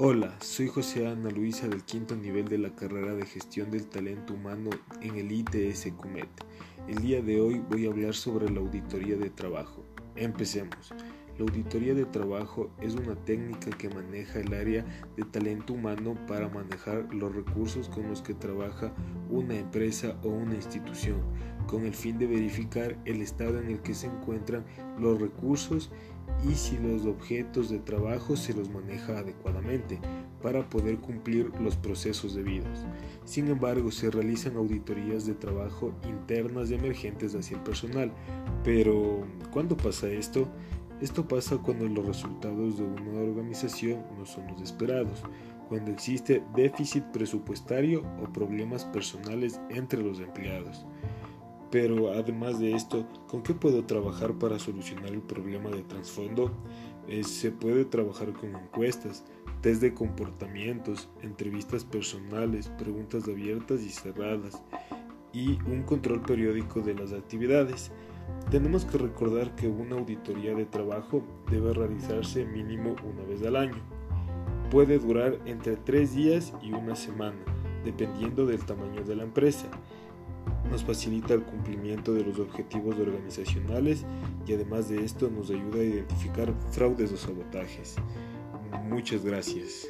Hola, soy José Ana Luisa del quinto nivel de la carrera de gestión del talento humano en el ITS CUMET. El día de hoy voy a hablar sobre la auditoría de trabajo. Empecemos. La auditoría de trabajo es una técnica que maneja el área de talento humano para manejar los recursos con los que trabaja una empresa o una institución, con el fin de verificar el estado en el que se encuentran los recursos y si los objetos de trabajo se los maneja adecuadamente para poder cumplir los procesos debidos. Sin embargo, se realizan auditorías de trabajo internas y emergentes hacia el personal. Pero, ¿cuándo pasa esto? Esto pasa cuando los resultados de una organización no son los esperados, cuando existe déficit presupuestario o problemas personales entre los empleados. Pero además de esto, ¿con qué puedo trabajar para solucionar el problema de trasfondo? Eh, se puede trabajar con encuestas, test de comportamientos, entrevistas personales, preguntas abiertas y cerradas y un control periódico de las actividades. Tenemos que recordar que una auditoría de trabajo debe realizarse mínimo una vez al año. Puede durar entre tres días y una semana, dependiendo del tamaño de la empresa nos facilita el cumplimiento de los objetivos organizacionales y además de esto nos ayuda a identificar fraudes o sabotajes. Muchas gracias.